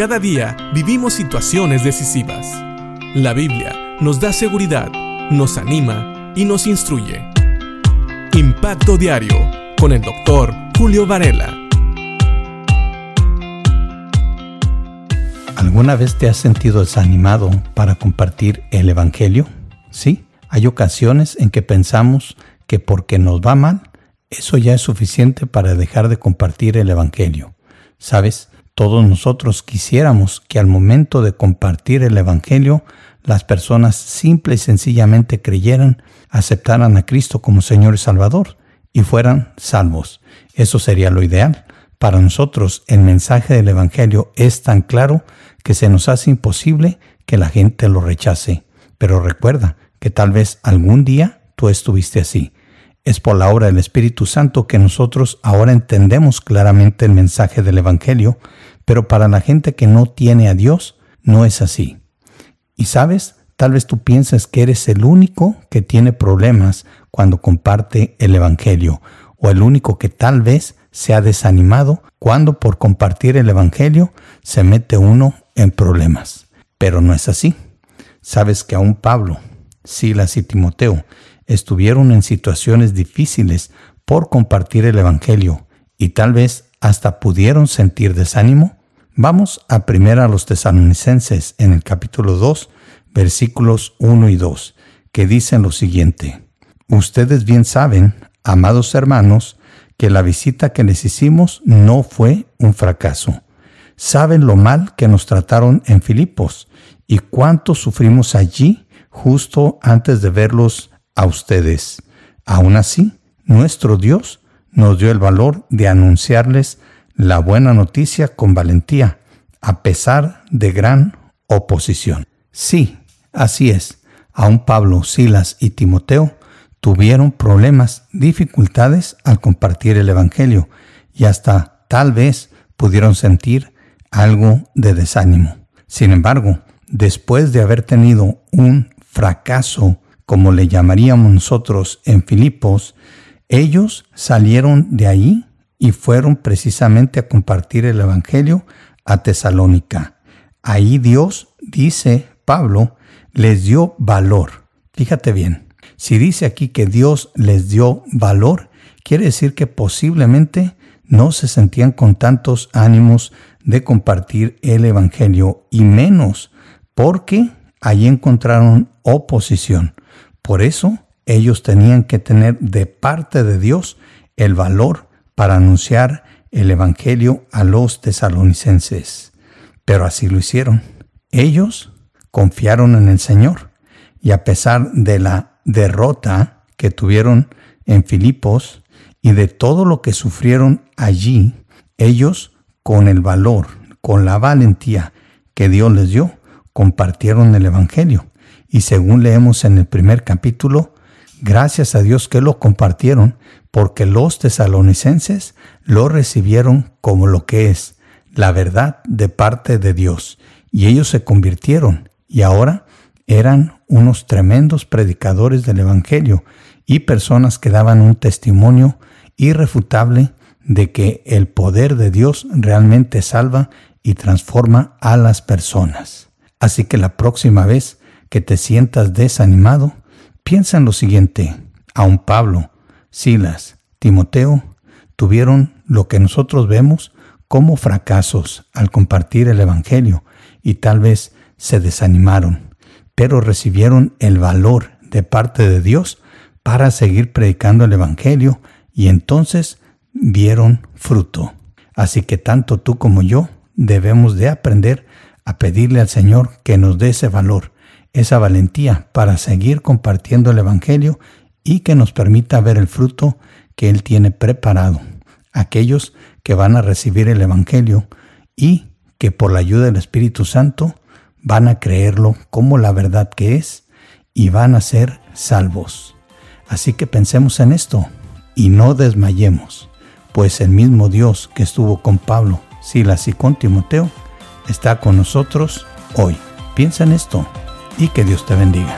Cada día vivimos situaciones decisivas. La Biblia nos da seguridad, nos anima y nos instruye. Impacto Diario con el doctor Julio Varela. ¿Alguna vez te has sentido desanimado para compartir el Evangelio? Sí, hay ocasiones en que pensamos que porque nos va mal, eso ya es suficiente para dejar de compartir el Evangelio. ¿Sabes? Todos nosotros quisiéramos que al momento de compartir el Evangelio, las personas simple y sencillamente creyeran, aceptaran a Cristo como Señor y Salvador y fueran salvos. Eso sería lo ideal. Para nosotros el mensaje del Evangelio es tan claro que se nos hace imposible que la gente lo rechace. Pero recuerda que tal vez algún día tú estuviste así. Es por la obra del Espíritu Santo que nosotros ahora entendemos claramente el mensaje del Evangelio pero para la gente que no tiene a Dios, no es así. Y sabes, tal vez tú pienses que eres el único que tiene problemas cuando comparte el Evangelio, o el único que tal vez se ha desanimado cuando por compartir el Evangelio se mete uno en problemas. Pero no es así. Sabes que aún Pablo, Silas y Timoteo estuvieron en situaciones difíciles por compartir el Evangelio y tal vez hasta pudieron sentir desánimo Vamos a primera a los tesalonicenses en el capítulo 2, versículos 1 y 2, que dicen lo siguiente. Ustedes bien saben, amados hermanos, que la visita que les hicimos no fue un fracaso. Saben lo mal que nos trataron en Filipos y cuánto sufrimos allí justo antes de verlos a ustedes. Aún así, nuestro Dios nos dio el valor de anunciarles la buena noticia con valentía, a pesar de gran oposición. Sí, así es. Aún Pablo, Silas y Timoteo tuvieron problemas, dificultades al compartir el Evangelio y hasta tal vez pudieron sentir algo de desánimo. Sin embargo, después de haber tenido un fracaso, como le llamaríamos nosotros en Filipos, ellos salieron de ahí y fueron precisamente a compartir el Evangelio a Tesalónica. Ahí Dios, dice Pablo, les dio valor. Fíjate bien, si dice aquí que Dios les dio valor, quiere decir que posiblemente no se sentían con tantos ánimos de compartir el Evangelio y menos porque allí encontraron oposición. Por eso ellos tenían que tener de parte de Dios el valor para anunciar el Evangelio a los tesalonicenses. Pero así lo hicieron. Ellos confiaron en el Señor y a pesar de la derrota que tuvieron en Filipos y de todo lo que sufrieron allí, ellos con el valor, con la valentía que Dios les dio, compartieron el Evangelio. Y según leemos en el primer capítulo, gracias a Dios que lo compartieron, porque los tesalonicenses lo recibieron como lo que es, la verdad de parte de Dios, y ellos se convirtieron, y ahora eran unos tremendos predicadores del Evangelio y personas que daban un testimonio irrefutable de que el poder de Dios realmente salva y transforma a las personas. Así que la próxima vez que te sientas desanimado, piensa en lo siguiente. Aun Pablo, Silas, Timoteo tuvieron lo que nosotros vemos como fracasos al compartir el Evangelio y tal vez se desanimaron, pero recibieron el valor de parte de Dios para seguir predicando el Evangelio y entonces vieron fruto. Así que tanto tú como yo debemos de aprender a pedirle al Señor que nos dé ese valor, esa valentía para seguir compartiendo el Evangelio y que nos permita ver el fruto que Él tiene preparado. Aquellos que van a recibir el Evangelio y que por la ayuda del Espíritu Santo van a creerlo como la verdad que es y van a ser salvos. Así que pensemos en esto y no desmayemos, pues el mismo Dios que estuvo con Pablo, Silas y con Timoteo está con nosotros hoy. Piensa en esto y que Dios te bendiga.